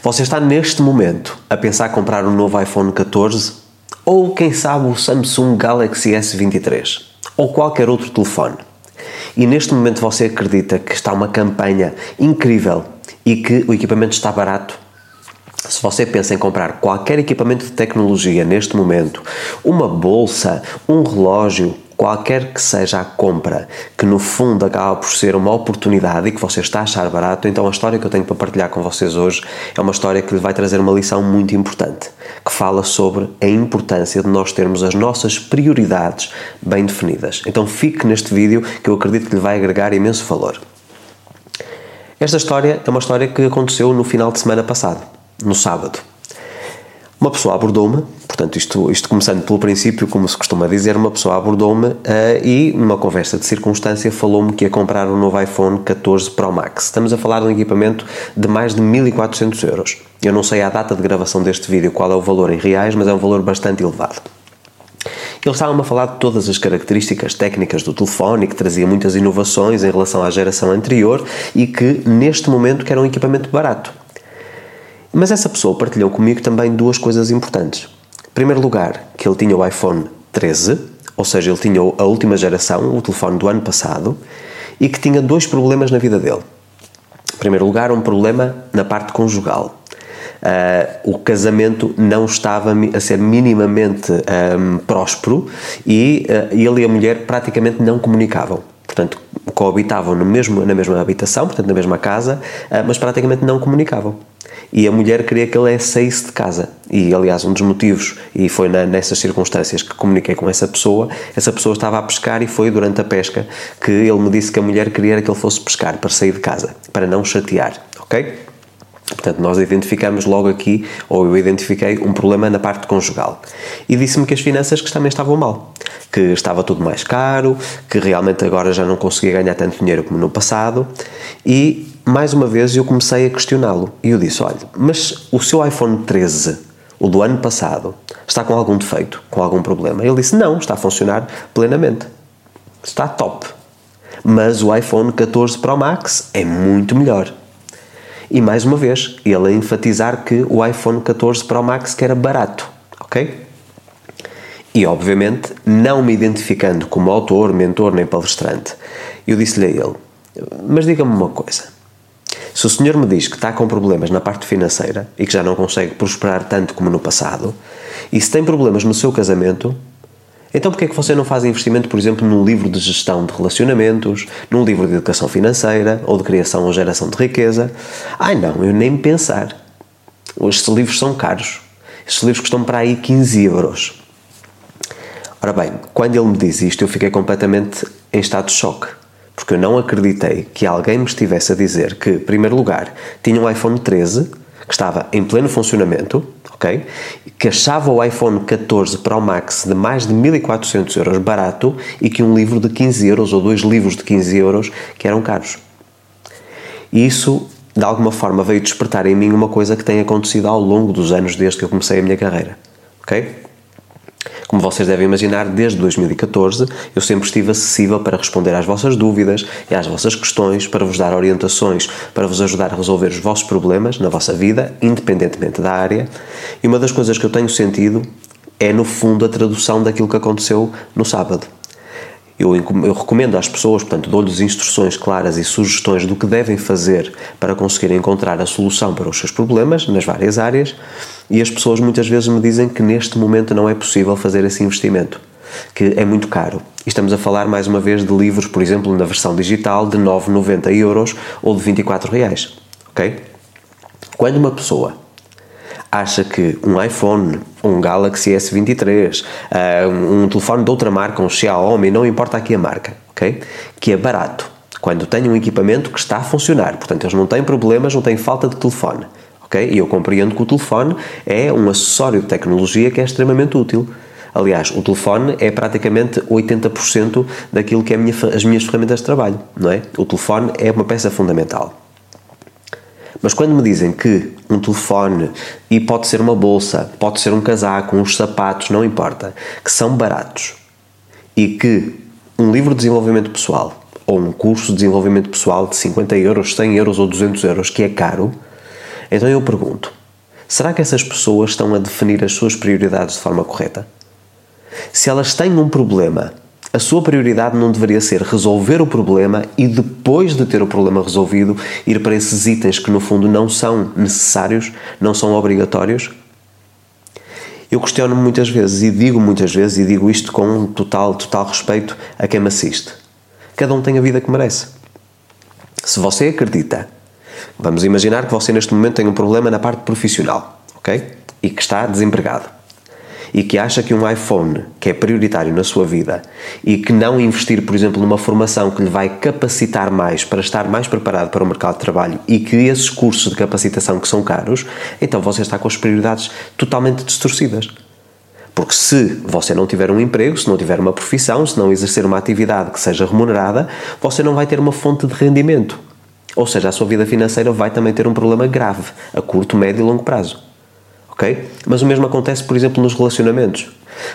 Você está neste momento a pensar comprar um novo iPhone 14 ou quem sabe o Samsung Galaxy S23 ou qualquer outro telefone. E neste momento você acredita que está uma campanha incrível e que o equipamento está barato? Se você pensa em comprar qualquer equipamento de tecnologia neste momento, uma bolsa, um relógio, qualquer que seja a compra, que no fundo acaba por ser uma oportunidade e que você está a achar barato, então a história que eu tenho para partilhar com vocês hoje é uma história que lhe vai trazer uma lição muito importante, que fala sobre a importância de nós termos as nossas prioridades bem definidas. Então fique neste vídeo que eu acredito que lhe vai agregar imenso valor. Esta história é uma história que aconteceu no final de semana passado, no sábado. Uma pessoa abordou-me, portanto, isto, isto começando pelo princípio, como se costuma dizer, uma pessoa abordou-me uh, e, numa conversa de circunstância, falou-me que ia comprar um novo iPhone 14 Pro Max. Estamos a falar de um equipamento de mais de 1400 euros. Eu não sei a data de gravação deste vídeo qual é o valor em reais, mas é um valor bastante elevado. Eles estavam a falar de todas as características técnicas do telefone que trazia muitas inovações em relação à geração anterior e que, neste momento, era um equipamento barato. Mas essa pessoa partilhou comigo também duas coisas importantes. Em primeiro lugar, que ele tinha o iPhone 13, ou seja, ele tinha a última geração, o telefone do ano passado, e que tinha dois problemas na vida dele. Em primeiro lugar, um problema na parte conjugal. Uh, o casamento não estava a ser minimamente um, próspero e uh, ele e a mulher praticamente não comunicavam. Portanto, coabitavam no mesmo, na mesma habitação, portanto, na mesma casa, uh, mas praticamente não comunicavam e a mulher queria que ele saísse de casa. E, aliás, um dos motivos, e foi na, nessas circunstâncias que comuniquei com essa pessoa, essa pessoa estava a pescar e foi durante a pesca que ele me disse que a mulher queria que ele fosse pescar para sair de casa, para não chatear, ok? Portanto, nós identificamos logo aqui, ou eu identifiquei, um problema na parte conjugal. E disse-me que as finanças que também estavam mal, que estava tudo mais caro, que realmente agora já não conseguia ganhar tanto dinheiro como no passado, e mais uma vez eu comecei a questioná-lo. E eu disse: Olha, mas o seu iPhone 13, o do ano passado, está com algum defeito, com algum problema? Ele disse: Não, está a funcionar plenamente. Está top. Mas o iPhone 14 Pro Max é muito melhor. E mais uma vez, ele a enfatizar que o iPhone 14 Pro Max que era barato, ok? E obviamente, não me identificando como autor, mentor nem palestrante, eu disse-lhe a ele: Mas diga-me uma coisa. Se o senhor me diz que está com problemas na parte financeira e que já não consegue prosperar tanto como no passado, e se tem problemas no seu casamento, então porquê é que você não faz investimento, por exemplo, num livro de gestão de relacionamentos, num livro de educação financeira ou de criação ou geração de riqueza? Ai não, eu nem pensar. Estes livros são caros. Estes livros custam para aí 15 euros. Ora bem, quando ele me diz isto, eu fiquei completamente em estado de choque porque eu não acreditei que alguém me estivesse a dizer que, em primeiro lugar, tinha um iPhone 13 que estava em pleno funcionamento, ok? Que achava o iPhone 14 Pro Max de mais de 1400 euros barato e que um livro de 15 euros ou dois livros de 15 euros que eram caros. E isso, de alguma forma, veio despertar em mim uma coisa que tem acontecido ao longo dos anos desde que eu comecei a minha carreira, ok? Como vocês devem imaginar, desde 2014 eu sempre estive acessível para responder às vossas dúvidas e às vossas questões, para vos dar orientações, para vos ajudar a resolver os vossos problemas na vossa vida, independentemente da área. E uma das coisas que eu tenho sentido é, no fundo, a tradução daquilo que aconteceu no sábado. Eu, eu, recomendo às pessoas, portanto, dou-lhes instruções claras e sugestões do que devem fazer para conseguir encontrar a solução para os seus problemas nas várias áreas, e as pessoas muitas vezes me dizem que neste momento não é possível fazer esse investimento, que é muito caro. E estamos a falar mais uma vez de livros, por exemplo, na versão digital de 9,90 euros ou de 24 reais, ok? Quando uma pessoa acha que um iPhone, um Galaxy S23, uh, um telefone de outra marca, um Xiaomi, não importa aqui a marca, ok? Que é barato. Quando tem um equipamento que está a funcionar, portanto eles não têm problemas, não têm falta de telefone, ok? E eu compreendo que o telefone é um acessório de tecnologia que é extremamente útil. Aliás, o telefone é praticamente 80% daquilo que é minha, as minhas ferramentas de trabalho, não é? O telefone é uma peça fundamental. Mas quando me dizem que um telefone e pode ser uma bolsa, pode ser um casaco, uns sapatos, não importa, que são baratos e que um livro de desenvolvimento pessoal ou um curso de desenvolvimento pessoal de 50 euros, 100 euros ou 200 euros, que é caro, Então eu pergunto: será que essas pessoas estão a definir as suas prioridades de forma correta? Se elas têm um problema, a sua prioridade não deveria ser resolver o problema e depois de ter o problema resolvido, ir para esses itens que no fundo não são necessários, não são obrigatórios? Eu questiono-me muitas vezes e digo muitas vezes e digo isto com total, total respeito a quem me assiste. Cada um tem a vida que merece. Se você acredita, vamos imaginar que você neste momento tem um problema na parte profissional, ok? E que está desempregado e que acha que um iPhone, que é prioritário na sua vida, e que não investir, por exemplo, numa formação que lhe vai capacitar mais para estar mais preparado para o mercado de trabalho e que esses cursos de capacitação que são caros, então você está com as prioridades totalmente distorcidas. Porque se você não tiver um emprego, se não tiver uma profissão, se não exercer uma atividade que seja remunerada, você não vai ter uma fonte de rendimento. Ou seja, a sua vida financeira vai também ter um problema grave, a curto, médio e longo prazo ok? Mas o mesmo acontece, por exemplo, nos relacionamentos.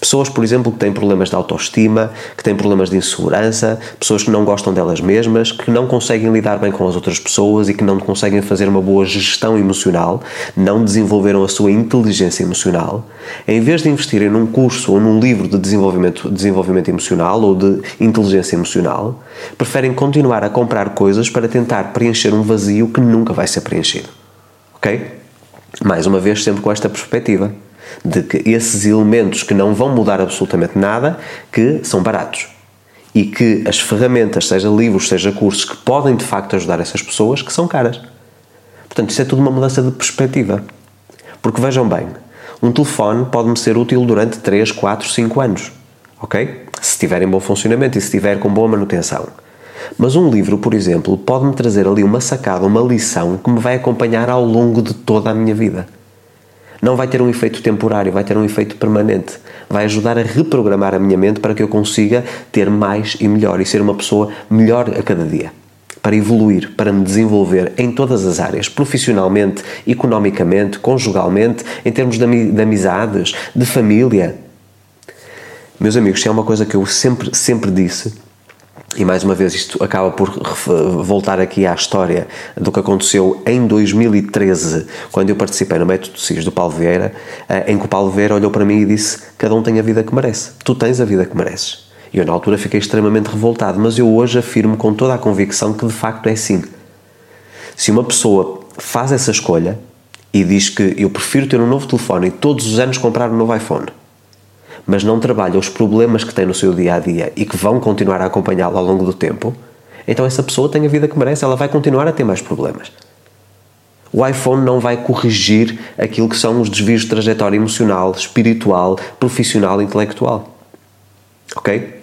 Pessoas, por exemplo, que têm problemas de autoestima, que têm problemas de insegurança, pessoas que não gostam delas mesmas, que não conseguem lidar bem com as outras pessoas e que não conseguem fazer uma boa gestão emocional, não desenvolveram a sua inteligência emocional, em vez de investirem num curso ou num livro de desenvolvimento, desenvolvimento emocional ou de inteligência emocional, preferem continuar a comprar coisas para tentar preencher um vazio que nunca vai ser preenchido. Ok? Mais uma vez, sempre com esta perspectiva de que esses elementos que não vão mudar absolutamente nada, que são baratos. E que as ferramentas, seja livros, seja cursos, que podem de facto ajudar essas pessoas, que são caras. Portanto, isso é tudo uma mudança de perspectiva. Porque vejam bem, um telefone pode-me ser útil durante 3, 4, 5 anos. Ok? Se tiver em bom funcionamento e se tiver com boa manutenção. Mas um livro, por exemplo, pode-me trazer ali uma sacada, uma lição que me vai acompanhar ao longo de toda a minha vida. Não vai ter um efeito temporário, vai ter um efeito permanente. Vai ajudar a reprogramar a minha mente para que eu consiga ter mais e melhor e ser uma pessoa melhor a cada dia. Para evoluir, para me desenvolver em todas as áreas, profissionalmente, economicamente, conjugalmente, em termos de amizades, de família. Meus amigos, se é uma coisa que eu sempre, sempre disse, e mais uma vez, isto acaba por voltar aqui à história do que aconteceu em 2013, quando eu participei no Método CIS do Paulo Vieira, eh, em que o Paulo Vieira olhou para mim e disse: Cada um tem a vida que merece. Tu tens a vida que mereces. E eu, na altura, fiquei extremamente revoltado, mas eu hoje afirmo com toda a convicção que de facto é assim. Se uma pessoa faz essa escolha e diz que eu prefiro ter um novo telefone e todos os anos comprar um novo iPhone mas não trabalha os problemas que tem no seu dia a dia e que vão continuar a acompanhá-lo ao longo do tempo, então essa pessoa tem a vida que merece, ela vai continuar a ter mais problemas. O iPhone não vai corrigir aquilo que são os desvios de trajetória emocional, espiritual, profissional, intelectual. Ok?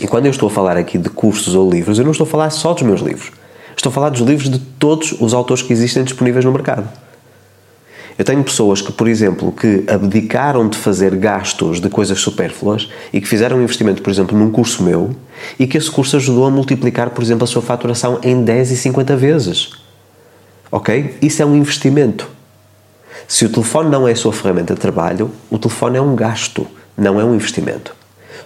E quando eu estou a falar aqui de cursos ou livros, eu não estou a falar só dos meus livros. Estou a falar dos livros de todos os autores que existem disponíveis no mercado. Eu tenho pessoas que, por exemplo, que abdicaram de fazer gastos de coisas supérfluas e que fizeram um investimento, por exemplo, num curso meu e que esse curso ajudou a multiplicar, por exemplo, a sua faturação em 10 e 50 vezes. Ok? Isso é um investimento. Se o telefone não é a sua ferramenta de trabalho, o telefone é um gasto, não é um investimento.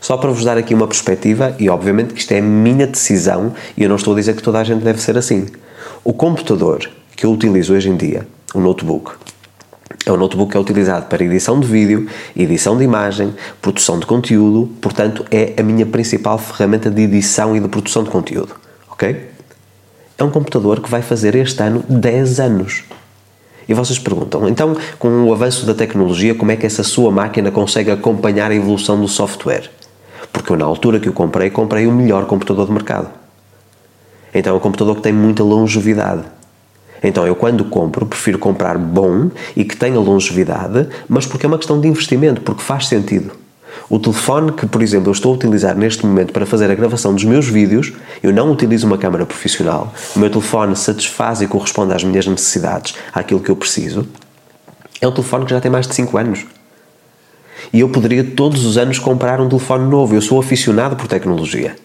Só para vos dar aqui uma perspectiva, e obviamente que isto é a minha decisão, e eu não estou a dizer que toda a gente deve ser assim. O computador que eu utilizo hoje em dia, o notebook, é um notebook que é utilizado para edição de vídeo, edição de imagem, produção de conteúdo, portanto, é a minha principal ferramenta de edição e de produção de conteúdo. Ok? É um computador que vai fazer este ano 10 anos. E vocês perguntam, então, com o avanço da tecnologia, como é que essa sua máquina consegue acompanhar a evolução do software? Porque eu, na altura que o comprei, comprei o melhor computador do mercado. Então é um computador que tem muita longevidade. Então eu, quando compro, prefiro comprar bom e que tenha longevidade, mas porque é uma questão de investimento, porque faz sentido. O telefone que, por exemplo, eu estou a utilizar neste momento para fazer a gravação dos meus vídeos, eu não utilizo uma câmera profissional. O meu telefone satisfaz e corresponde às minhas necessidades, àquilo que eu preciso. É um telefone que já tem mais de 5 anos. E eu poderia todos os anos comprar um telefone novo. Eu sou aficionado por tecnologia.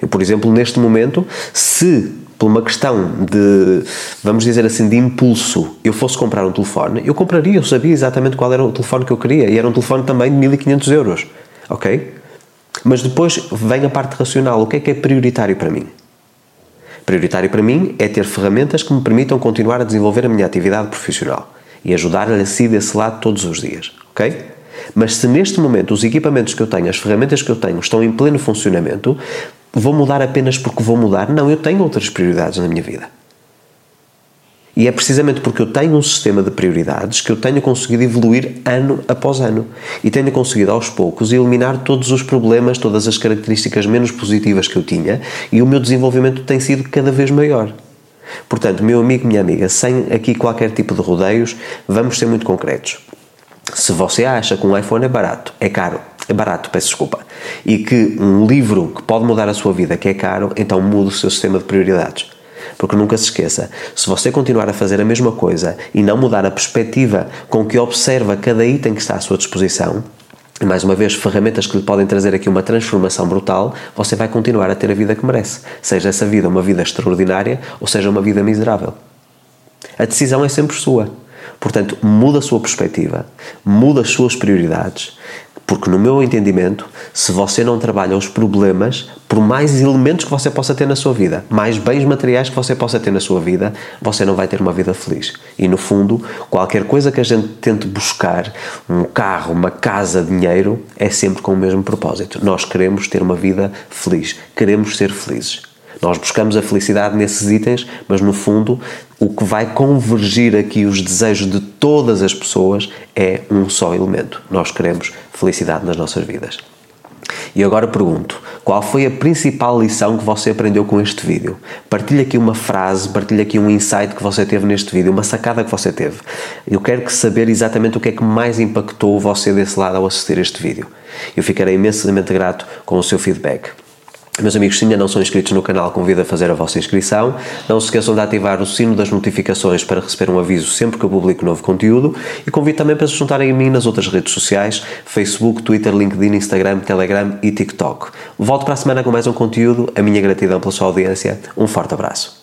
Eu, por exemplo, neste momento, se por uma questão de, vamos dizer assim, de impulso, eu fosse comprar um telefone, eu compraria, eu sabia exatamente qual era o telefone que eu queria, e era um telefone também de 1500 euros, ok? Mas depois vem a parte racional, o que é que é prioritário para mim? Prioritário para mim é ter ferramentas que me permitam continuar a desenvolver a minha atividade profissional e ajudar-lhe a si desse lado todos os dias, ok? Mas se neste momento os equipamentos que eu tenho, as ferramentas que eu tenho estão em pleno funcionamento, vou mudar apenas porque vou mudar? Não, eu tenho outras prioridades na minha vida. E é precisamente porque eu tenho um sistema de prioridades que eu tenho conseguido evoluir ano após ano. E tenho conseguido aos poucos eliminar todos os problemas, todas as características menos positivas que eu tinha e o meu desenvolvimento tem sido cada vez maior. Portanto, meu amigo, minha amiga, sem aqui qualquer tipo de rodeios, vamos ser muito concretos. Se você acha que um iPhone é barato, é caro, barato, peço desculpa, e que um livro que pode mudar a sua vida que é caro, então mude o seu sistema de prioridades. Porque nunca se esqueça, se você continuar a fazer a mesma coisa e não mudar a perspectiva com que observa cada item que está à sua disposição, mais uma vez, ferramentas que lhe podem trazer aqui uma transformação brutal, você vai continuar a ter a vida que merece. Seja essa vida uma vida extraordinária ou seja uma vida miserável. A decisão é sempre sua. Portanto, muda a sua perspectiva, muda as suas prioridades, porque, no meu entendimento, se você não trabalha os problemas, por mais elementos que você possa ter na sua vida, mais bens materiais que você possa ter na sua vida, você não vai ter uma vida feliz. E, no fundo, qualquer coisa que a gente tente buscar, um carro, uma casa, dinheiro, é sempre com o mesmo propósito. Nós queremos ter uma vida feliz, queremos ser felizes. Nós buscamos a felicidade nesses itens, mas no fundo o que vai convergir aqui os desejos de todas as pessoas é um só elemento. Nós queremos felicidade nas nossas vidas. E agora pergunto: qual foi a principal lição que você aprendeu com este vídeo? Partilhe aqui uma frase, partilhe aqui um insight que você teve neste vídeo, uma sacada que você teve. Eu quero saber exatamente o que é que mais impactou você desse lado ao assistir este vídeo. Eu ficarei imensamente grato com o seu feedback. Meus amigos, se ainda não são inscritos no canal, convido a fazer a vossa inscrição. Não se esqueçam de ativar o sino das notificações para receber um aviso sempre que eu publico novo conteúdo e convido também para se juntarem a mim nas outras redes sociais, Facebook, Twitter, LinkedIn, Instagram, Telegram e TikTok. Volto para a semana com mais um conteúdo. A minha gratidão pela sua audiência. Um forte abraço.